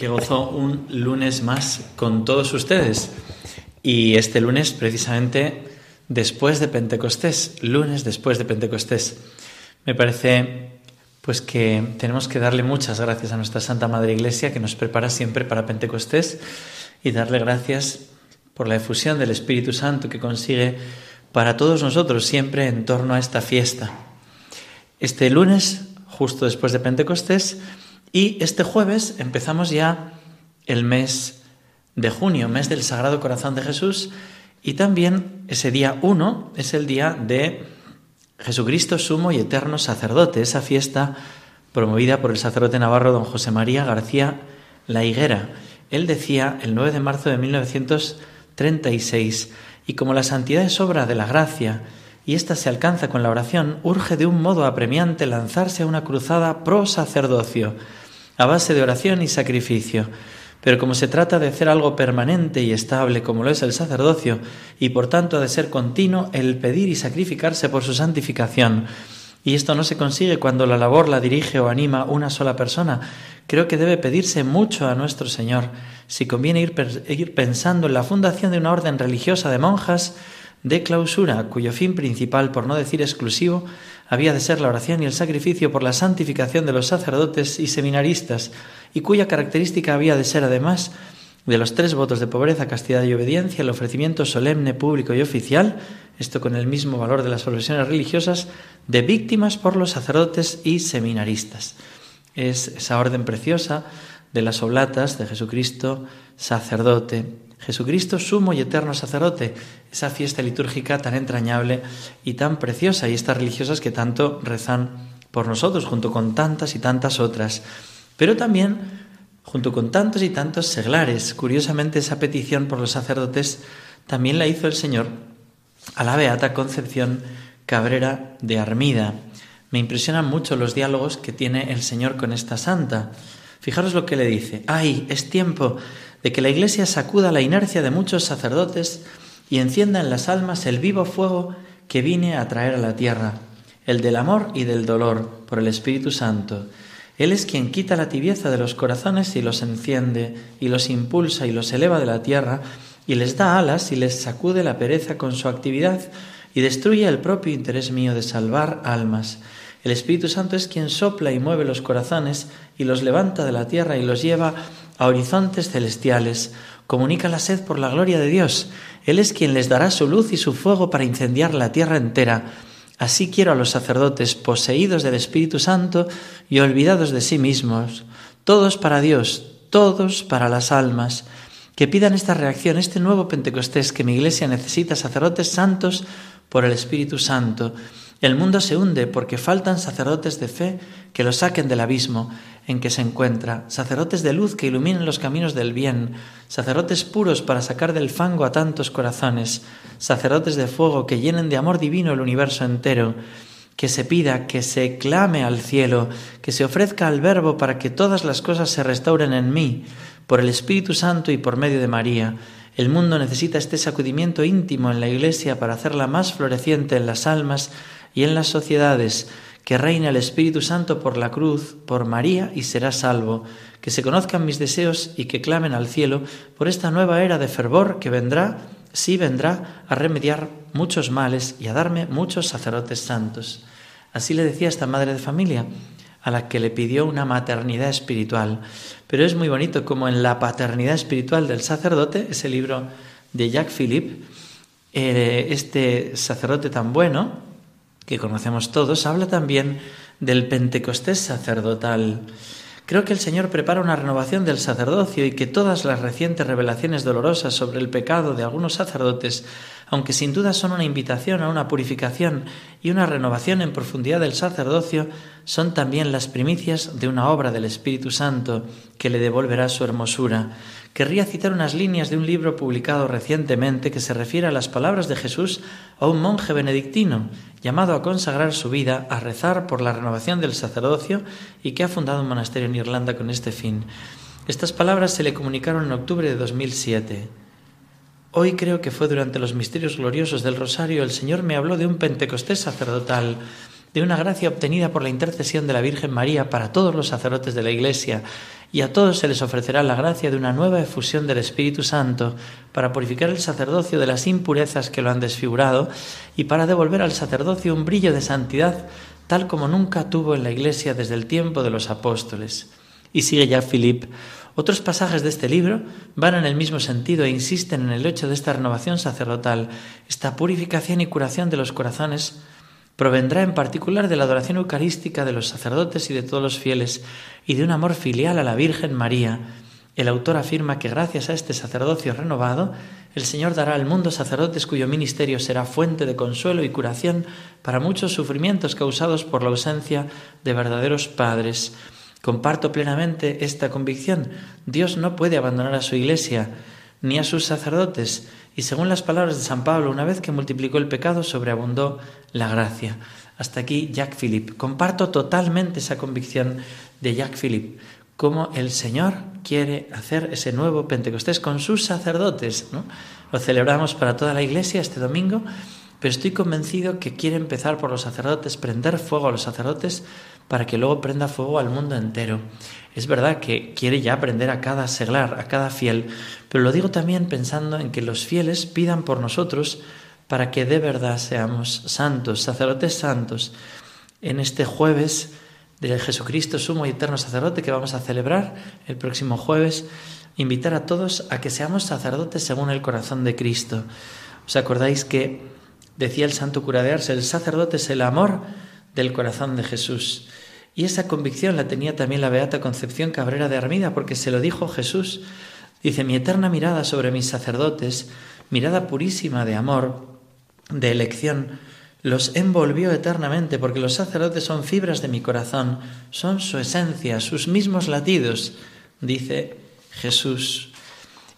que gozó un lunes más con todos ustedes. Y este lunes, precisamente después de Pentecostés, lunes después de Pentecostés. Me parece pues que tenemos que darle muchas gracias a nuestra Santa Madre Iglesia que nos prepara siempre para Pentecostés y darle gracias por la efusión del Espíritu Santo que consigue para todos nosotros siempre en torno a esta fiesta. Este lunes, justo después de Pentecostés, y este jueves empezamos ya el mes de junio, mes del Sagrado Corazón de Jesús, y también ese día 1 es el día de Jesucristo Sumo y Eterno Sacerdote, esa fiesta promovida por el sacerdote navarro don José María García La Higuera. Él decía el 9 de marzo de 1936, y como la santidad es obra de la gracia, y ésta se alcanza con la oración, urge de un modo apremiante lanzarse a una cruzada pro sacerdocio, a base de oración y sacrificio. Pero como se trata de hacer algo permanente y estable como lo es el sacerdocio, y por tanto de ser continuo el pedir y sacrificarse por su santificación, y esto no se consigue cuando la labor la dirige o anima una sola persona, creo que debe pedirse mucho a nuestro Señor, si conviene ir, ir pensando en la fundación de una orden religiosa de monjas de clausura, cuyo fin principal, por no decir exclusivo, había de ser la oración y el sacrificio por la santificación de los sacerdotes y seminaristas, y cuya característica había de ser además de los tres votos de pobreza, castidad y obediencia, el ofrecimiento solemne, público y oficial, esto con el mismo valor de las profesiones religiosas, de víctimas por los sacerdotes y seminaristas. Es esa orden preciosa de las oblatas de Jesucristo, sacerdote, Jesucristo sumo y eterno sacerdote, esa fiesta litúrgica tan entrañable y tan preciosa, y estas religiosas que tanto rezan por nosotros, junto con tantas y tantas otras. Pero también, junto con tantos y tantos seglares, curiosamente esa petición por los sacerdotes también la hizo el Señor a la Beata Concepción Cabrera de Armida. Me impresionan mucho los diálogos que tiene el Señor con esta santa. Fijaros lo que le dice. ¡Ay, es tiempo de que la Iglesia sacuda la inercia de muchos sacerdotes y encienda en las almas el vivo fuego que vine a traer a la tierra, el del amor y del dolor por el Espíritu Santo. Él es quien quita la tibieza de los corazones y los enciende, y los impulsa y los eleva de la tierra, y les da alas y les sacude la pereza con su actividad, y destruye el propio interés mío de salvar almas. El Espíritu Santo es quien sopla y mueve los corazones y los levanta de la tierra y los lleva a horizontes celestiales, comunica la sed por la gloria de Dios. Él es quien les dará su luz y su fuego para incendiar la tierra entera. Así quiero a los sacerdotes poseídos del Espíritu Santo y olvidados de sí mismos, todos para Dios, todos para las almas, que pidan esta reacción, este nuevo Pentecostés que mi iglesia necesita sacerdotes santos por el Espíritu Santo. El mundo se hunde porque faltan sacerdotes de fe que lo saquen del abismo en que se encuentra, sacerdotes de luz que iluminen los caminos del bien, sacerdotes puros para sacar del fango a tantos corazones, sacerdotes de fuego que llenen de amor divino el universo entero, que se pida, que se clame al cielo, que se ofrezca al Verbo para que todas las cosas se restauren en mí, por el Espíritu Santo y por medio de María. El mundo necesita este sacudimiento íntimo en la Iglesia para hacerla más floreciente en las almas y en las sociedades, que reine el Espíritu Santo por la cruz, por María, y será salvo, que se conozcan mis deseos y que clamen al cielo por esta nueva era de fervor que vendrá, sí vendrá, a remediar muchos males y a darme muchos sacerdotes santos. Así le decía esta madre de familia, a la que le pidió una maternidad espiritual. Pero es muy bonito como en la paternidad espiritual del sacerdote, ese libro de Jacques Philippe, eh, este sacerdote tan bueno, que conocemos todos, habla también del Pentecostés sacerdotal. Creo que el Señor prepara una renovación del sacerdocio y que todas las recientes revelaciones dolorosas sobre el pecado de algunos sacerdotes aunque sin duda son una invitación a una purificación y una renovación en profundidad del sacerdocio, son también las primicias de una obra del Espíritu Santo que le devolverá su hermosura. Querría citar unas líneas de un libro publicado recientemente que se refiere a las palabras de Jesús a un monje benedictino llamado a consagrar su vida a rezar por la renovación del sacerdocio y que ha fundado un monasterio en Irlanda con este fin. Estas palabras se le comunicaron en octubre de 2007. Hoy creo que fue durante los misterios gloriosos del Rosario el Señor me habló de un Pentecostés sacerdotal, de una gracia obtenida por la intercesión de la Virgen María para todos los sacerdotes de la Iglesia, y a todos se les ofrecerá la gracia de una nueva efusión del Espíritu Santo para purificar el sacerdocio de las impurezas que lo han desfigurado y para devolver al sacerdocio un brillo de santidad tal como nunca tuvo en la Iglesia desde el tiempo de los apóstoles. Y sigue ya Philip. Otros pasajes de este libro van en el mismo sentido e insisten en el hecho de esta renovación sacerdotal, esta purificación y curación de los corazones provendrá en particular de la adoración eucarística de los sacerdotes y de todos los fieles y de un amor filial a la Virgen María. El autor afirma que gracias a este sacerdocio renovado, el Señor dará al mundo sacerdotes cuyo ministerio será fuente de consuelo y curación para muchos sufrimientos causados por la ausencia de verdaderos padres. Comparto plenamente esta convicción. Dios no puede abandonar a su iglesia ni a sus sacerdotes, y según las palabras de San Pablo, una vez que multiplicó el pecado, sobreabundó la gracia. Hasta aquí Jack Philip. Comparto totalmente esa convicción de Jack Philip, cómo el Señor quiere hacer ese nuevo Pentecostés con sus sacerdotes. Lo celebramos para toda la iglesia este domingo, pero estoy convencido que quiere empezar por los sacerdotes, prender fuego a los sacerdotes para que luego prenda fuego al mundo entero. Es verdad que quiere ya aprender a cada seglar, a cada fiel, pero lo digo también pensando en que los fieles pidan por nosotros para que de verdad seamos santos, sacerdotes santos, en este jueves de Jesucristo, sumo y eterno sacerdote que vamos a celebrar el próximo jueves, invitar a todos a que seamos sacerdotes según el corazón de Cristo. ¿Os acordáis que decía el santo cura de Ars, el sacerdote es el amor del corazón de Jesús? Y esa convicción la tenía también la Beata Concepción Cabrera de Armida, porque se lo dijo Jesús. Dice, mi eterna mirada sobre mis sacerdotes, mirada purísima de amor, de elección, los envolvió eternamente, porque los sacerdotes son fibras de mi corazón, son su esencia, sus mismos latidos, dice Jesús.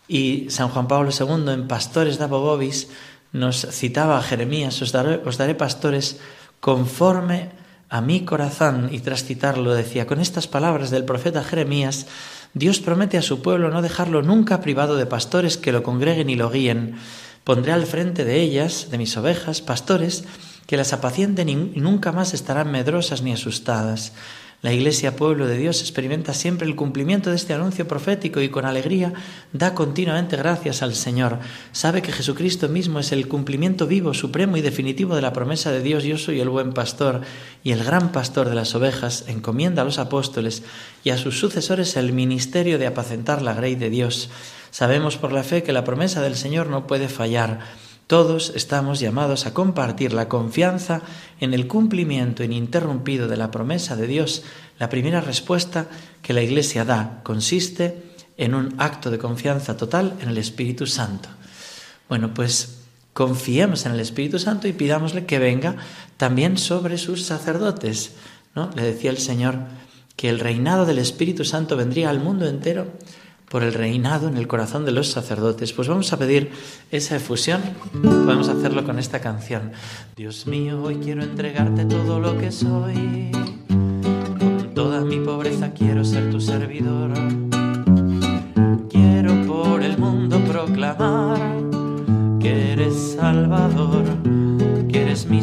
Y San Juan Pablo II en Pastores da Bobobis nos citaba Jeremías, os daré pastores conforme a mi corazón, y tras citarlo decía, con estas palabras del profeta Jeremías, Dios promete a su pueblo no dejarlo nunca privado de pastores que lo congreguen y lo guíen. Pondré al frente de ellas, de mis ovejas, pastores que las apacienten y nunca más estarán medrosas ni asustadas. La Iglesia, pueblo de Dios, experimenta siempre el cumplimiento de este anuncio profético y con alegría da continuamente gracias al Señor. Sabe que Jesucristo mismo es el cumplimiento vivo, supremo y definitivo de la promesa de Dios, yo soy el buen pastor y el gran pastor de las ovejas, encomienda a los apóstoles y a sus sucesores el ministerio de apacentar la grey de Dios. Sabemos por la fe que la promesa del Señor no puede fallar. Todos estamos llamados a compartir la confianza en el cumplimiento ininterrumpido de la promesa de Dios. La primera respuesta que la Iglesia da consiste en un acto de confianza total en el Espíritu Santo. Bueno, pues confiemos en el Espíritu Santo y pidámosle que venga también sobre sus sacerdotes. ¿no? Le decía el Señor que el reinado del Espíritu Santo vendría al mundo entero por el reinado en el corazón de los sacerdotes. Pues vamos a pedir esa efusión, podemos hacerlo con esta canción. Dios mío, hoy quiero entregarte todo lo que soy, con toda mi pobreza quiero ser tu servidor. Quiero por el mundo proclamar que eres Salvador, que eres mi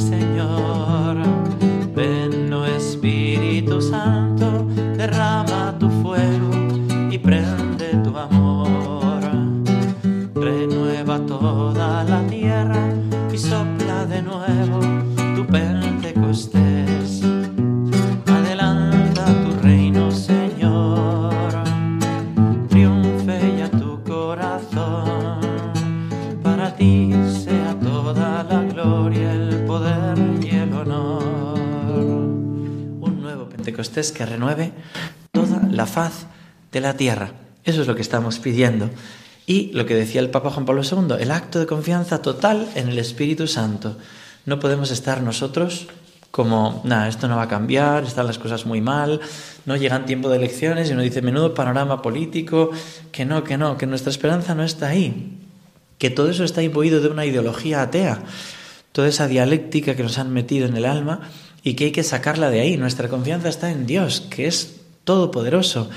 que renueve toda la faz de la tierra. Eso es lo que estamos pidiendo Y lo que decía el Papa Juan Pablo II, el acto de confianza total en el Espíritu Santo. No podemos estar nosotros como, nada, esto no va a cambiar, están las cosas muy mal, no llegan tiempo de elecciones y uno dice, menudo panorama político, que no, que no, que nuestra esperanza no está ahí, que todo eso está imbuido de una ideología atea, toda esa dialéctica que nos han metido en el alma y que hay que sacarla de ahí. Nuestra confianza está en Dios, que es todopoderoso,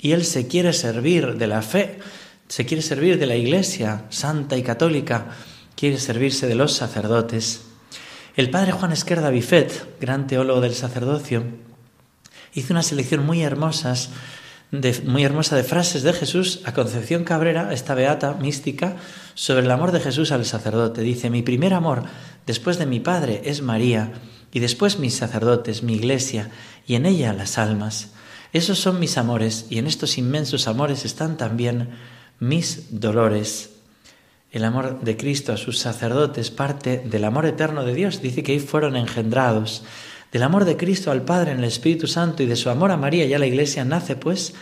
y Él se quiere servir de la fe, se quiere servir de la Iglesia santa y católica, quiere servirse de los sacerdotes. El padre Juan Esquerda Bifet, gran teólogo del sacerdocio, hizo una selección muy hermosas de, muy hermosa de frases de Jesús a Concepción Cabrera, esta beata mística, sobre el amor de Jesús al sacerdote. Dice, mi primer amor después de mi Padre es María, y después mis sacerdotes, mi iglesia, y en ella las almas. Esos son mis amores, y en estos inmensos amores están también mis dolores. El amor de Cristo a sus sacerdotes parte del amor eterno de Dios. Dice que ahí fueron engendrados. Del amor de Cristo al Padre en el Espíritu Santo y de su amor a María y a la Iglesia nace pues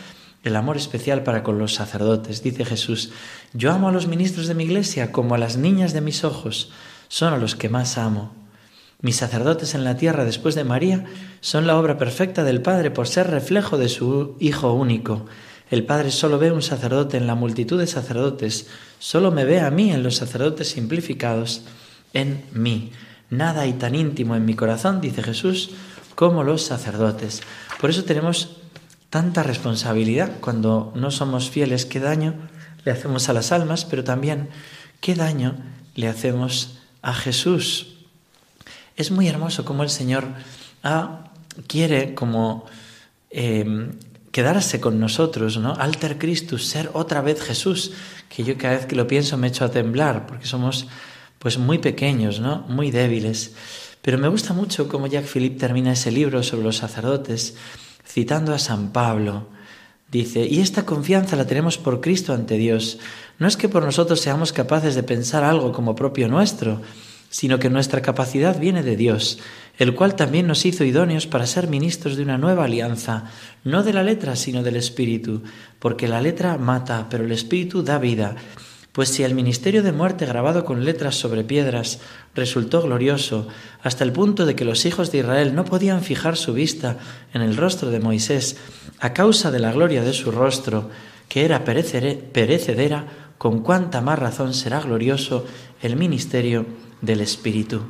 el amor especial para con los sacerdotes. Dice Jesús, yo amo a los ministros de mi Iglesia como a las niñas de mis ojos. Son a los que más amo. Mis sacerdotes en la tierra después de María son la obra perfecta del Padre por ser reflejo de su Hijo único. El Padre solo ve un sacerdote en la multitud de sacerdotes, solo me ve a mí en los sacerdotes simplificados, en mí. Nada hay tan íntimo en mi corazón, dice Jesús, como los sacerdotes. Por eso tenemos tanta responsabilidad cuando no somos fieles, qué daño le hacemos a las almas, pero también qué daño le hacemos a Jesús. Es muy hermoso como el Señor ah, quiere como eh, quedarse con nosotros, ¿no? Alter Christus, ser otra vez Jesús, que yo cada vez que lo pienso me echo a temblar, porque somos pues muy pequeños, ¿no? Muy débiles. Pero me gusta mucho cómo Jacques Philippe termina ese libro sobre los sacerdotes citando a San Pablo. Dice, y esta confianza la tenemos por Cristo ante Dios. No es que por nosotros seamos capaces de pensar algo como propio nuestro, sino que nuestra capacidad viene de Dios, el cual también nos hizo idóneos para ser ministros de una nueva alianza, no de la letra, sino del Espíritu, porque la letra mata, pero el Espíritu da vida. Pues si el ministerio de muerte grabado con letras sobre piedras resultó glorioso, hasta el punto de que los hijos de Israel no podían fijar su vista en el rostro de Moisés, a causa de la gloria de su rostro, que era perecedera, con cuánta más razón será glorioso el ministerio del Espíritu.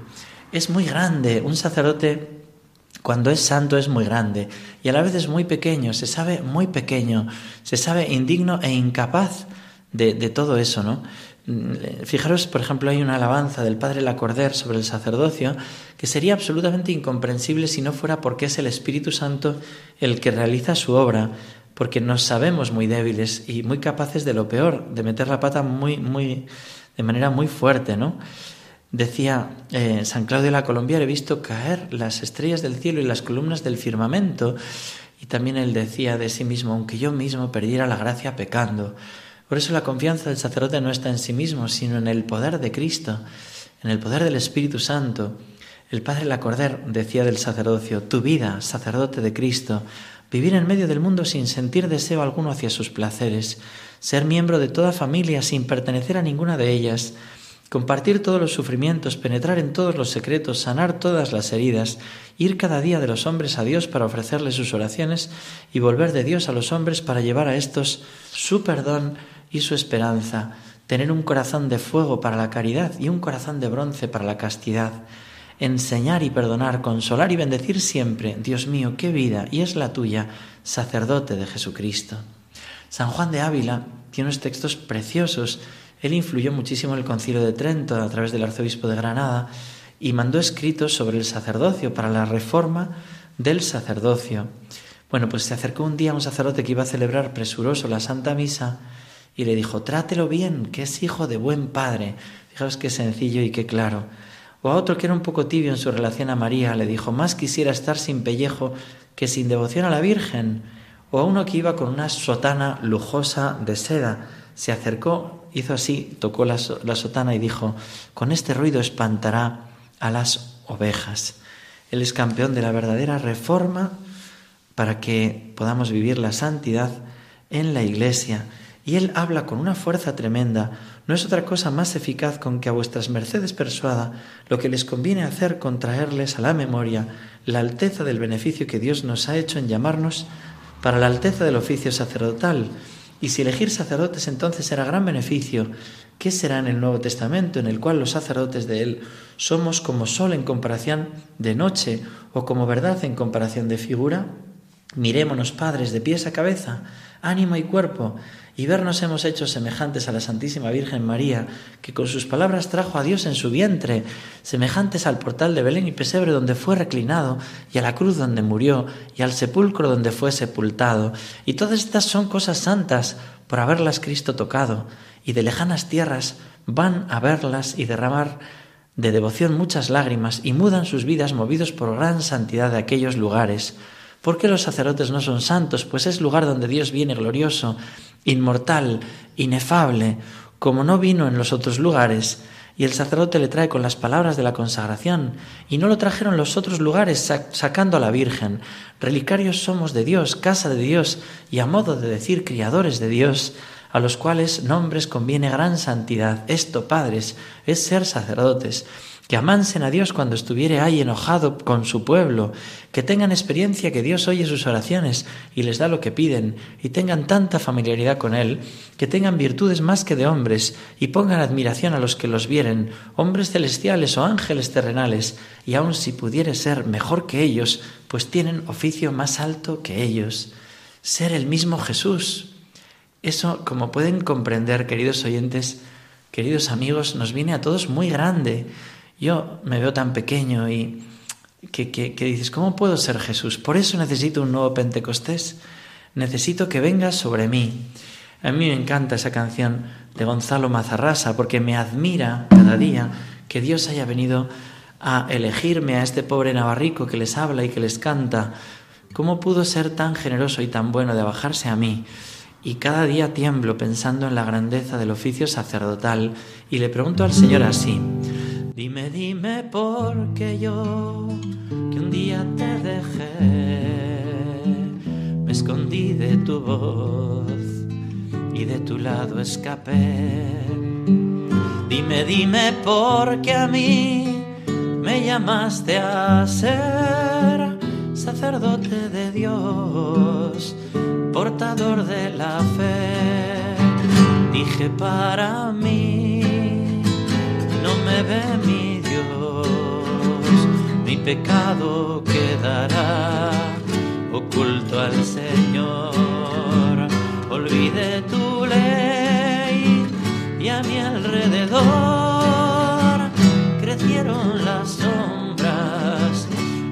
Es muy grande, un sacerdote cuando es santo es muy grande y a la vez es muy pequeño, se sabe muy pequeño, se sabe indigno e incapaz de, todo eso, ¿no? Mm, fijaros, por ejemplo, hay una alabanza del padre Lacordaire sobre el sacerdocio que sería absolutamente incomprensible si no fuera porque es el Espíritu Santo el que realiza su obra, porque nos sabemos muy débiles y muy capaces de lo peor, de meter la pata muy, muy, de manera muy fuerte, ¿no? Decía eh, San Claudio de la Colombia, he visto caer las estrellas del cielo y las columnas del firmamento. Y también él decía de sí mismo, aunque yo mismo perdiera la gracia pecando. Por eso la confianza del sacerdote no está en sí mismo, sino en el poder de Cristo, en el poder del Espíritu Santo. El Padre Lacordaire decía del sacerdocio, tu vida, sacerdote de Cristo, vivir en medio del mundo sin sentir deseo alguno hacia sus placeres, ser miembro de toda familia sin pertenecer a ninguna de ellas, compartir todos los sufrimientos, penetrar en todos los secretos, sanar todas las heridas, ir cada día de los hombres a Dios para ofrecerles sus oraciones y volver de Dios a los hombres para llevar a estos su perdón y su esperanza, tener un corazón de fuego para la caridad y un corazón de bronce para la castidad, enseñar y perdonar, consolar y bendecir siempre, Dios mío, qué vida, y es la tuya, sacerdote de Jesucristo. San Juan de Ávila tiene unos textos preciosos él influyó muchísimo en el concilio de Trento a través del arzobispo de Granada y mandó escritos sobre el sacerdocio para la reforma del sacerdocio. Bueno, pues se acercó un día a un sacerdote que iba a celebrar presuroso la Santa Misa y le dijo, trátelo bien, que es hijo de buen padre. Fijaos qué sencillo y qué claro. O a otro que era un poco tibio en su relación a María, le dijo, más quisiera estar sin pellejo que sin devoción a la Virgen. O a uno que iba con una sotana lujosa de seda, se acercó hizo así, tocó la, sotana y dijo, con este ruido espantará a las ovejas. Él es campeón de la verdadera reforma para que podamos vivir la santidad en la iglesia y él habla con una fuerza tremenda. No es otra cosa más eficaz con que a vuestras mercedes persuada lo que les conviene hacer con traerles a la memoria la alteza del beneficio que Dios nos ha hecho en llamarnos para la alteza del oficio sacerdotal. Y si elegir sacerdotes entonces será gran beneficio, ¿qué será en el Nuevo Testamento, en el cual los sacerdotes de él somos como sol en comparación de noche o como verdad en comparación de figura? Mirémonos, padres, de pies a cabeza, ánimo y cuerpo, y vernos hemos hecho semejantes a la Santísima Virgen María, que con sus palabras trajo a Dios en su vientre, semejantes al portal de Belén y Pesebre donde fue reclinado, y a la cruz donde murió, y al sepulcro donde fue sepultado. Y todas estas son cosas santas por haberlas Cristo tocado, y de lejanas tierras van a verlas y derramar de devoción muchas lágrimas, y mudan sus vidas movidos por gran santidad de aquellos lugares. ¿Por qué los sacerdotes no son santos? Pues es lugar donde Dios viene glorioso inmortal, inefable, como no vino en los otros lugares, y el sacerdote le trae con las palabras de la consagración, y no lo trajeron los otros lugares sacando a la Virgen. Relicarios somos de Dios, casa de Dios, y a modo de decir criadores de Dios, a los cuales nombres conviene gran santidad. Esto, padres, es ser sacerdotes que amansen a Dios cuando estuviere ahí enojado con su pueblo, que tengan experiencia que Dios oye sus oraciones y les da lo que piden, y tengan tanta familiaridad con Él, que tengan virtudes más que de hombres, y pongan admiración a los que los vieren, hombres celestiales o ángeles terrenales, y aun si pudiere ser mejor que ellos, pues tienen oficio más alto que ellos. Ser el mismo Jesús. Eso, como pueden comprender, queridos oyentes, queridos amigos, nos viene a todos muy grande yo me veo tan pequeño y que, dices, ¿cómo puedo ser Jesús? Por eso necesito un nuevo Pentecostés. Necesito que vengas sobre mí. A mí me encanta esa canción de Gonzalo Mazarrasa porque me admira cada día que Dios haya venido a elegirme a este pobre navarrico que les habla y que les canta. ¿Cómo pudo ser tan generoso y tan bueno de bajarse a mí? Y cada día tiemblo pensando en la grandeza del oficio sacerdotal y le pregunto al Señor así, Dime, dime por qué yo, que un día te dejé, me escondí de tu voz y de tu lado escapé. Dime, dime por qué a mí me llamaste a ser sacerdote de Dios, portador de la fe. Dije para mí no me ve mi Dios, mi pecado quedará oculto al Señor. Olvide tu ley y a mi alrededor crecieron las sombras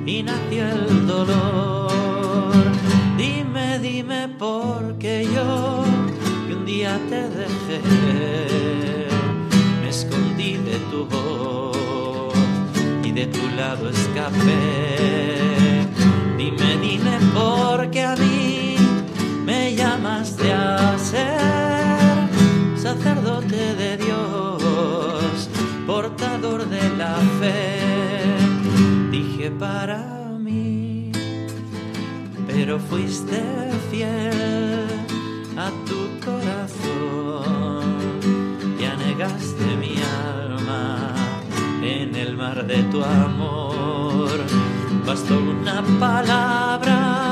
y nació el dolor. Dime, dime por qué yo que un día te dejé de y de tu lado escapé. Dime, dime por qué a mí me llamaste a ser sacerdote de Dios, portador de la fe. Dije para mí, pero fuiste fiel de tu amor. Bastó una palabra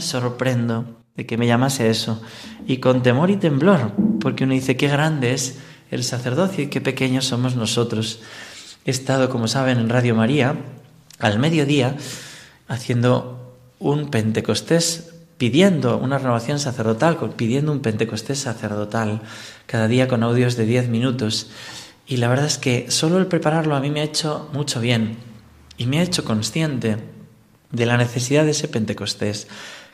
sorprendo de que me llamase eso y con temor y temblor, porque uno dice qué grande es el sacerdocio y qué pequeños somos nosotros. He estado, como saben, en Radio María al mediodía haciendo un Pentecostés pidiendo una renovación sacerdotal, pidiendo un Pentecostés sacerdotal, cada día con audios de 10 minutos. Y la verdad es que solo el prepararlo a mí me ha hecho mucho bien y me ha hecho consciente de la necesidad de ese Pentecostés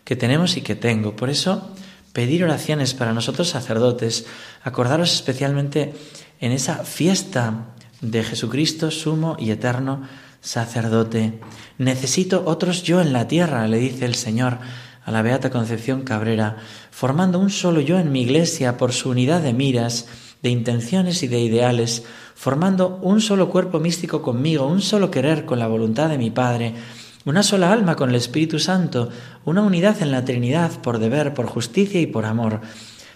que tenemos y que tengo. Por eso, pedir oraciones para nosotros sacerdotes, acordaros especialmente en esa fiesta de Jesucristo, sumo y eterno sacerdote. Necesito otros yo en la tierra, le dice el Señor a la Beata Concepción Cabrera, formando un solo yo en mi iglesia por su unidad de miras, de intenciones y de ideales, formando un solo cuerpo místico conmigo, un solo querer con la voluntad de mi Padre, una sola alma con el Espíritu Santo, una unidad en la Trinidad por deber, por justicia y por amor.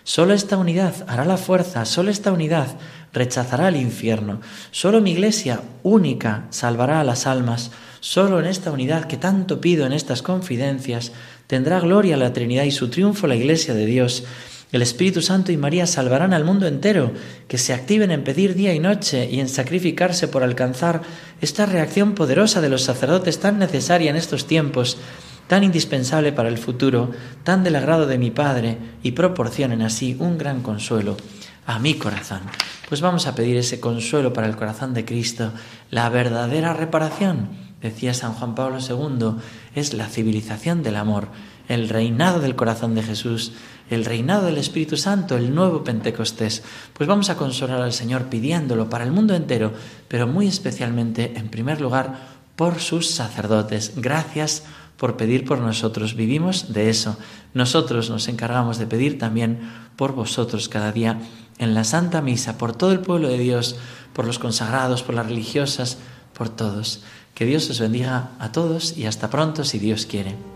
Solo esta unidad hará la fuerza, solo esta unidad rechazará el infierno, solo mi iglesia única salvará a las almas, solo en esta unidad que tanto pido en estas confidencias tendrá gloria la Trinidad y su triunfo la iglesia de Dios. El Espíritu Santo y María salvarán al mundo entero, que se activen en pedir día y noche y en sacrificarse por alcanzar esta reacción poderosa de los sacerdotes tan necesaria en estos tiempos, tan indispensable para el futuro, tan del agrado de mi Padre, y proporcionen así un gran consuelo a mi corazón. Pues vamos a pedir ese consuelo para el corazón de Cristo, la verdadera reparación, decía San Juan Pablo II, es la civilización del amor, el reinado del corazón de Jesús, el reinado del Espíritu Santo, el nuevo Pentecostés. Pues vamos a consolar al Señor pidiéndolo para el mundo entero, pero muy especialmente, en primer lugar, por sus sacerdotes. Gracias por pedir por nosotros. Vivimos de eso. Nosotros nos encargamos de pedir también por vosotros cada día en la Santa Misa, por todo el pueblo de Dios, por los consagrados, por las religiosas, por todos. Que Dios os bendiga a todos y hasta pronto si Dios quiere.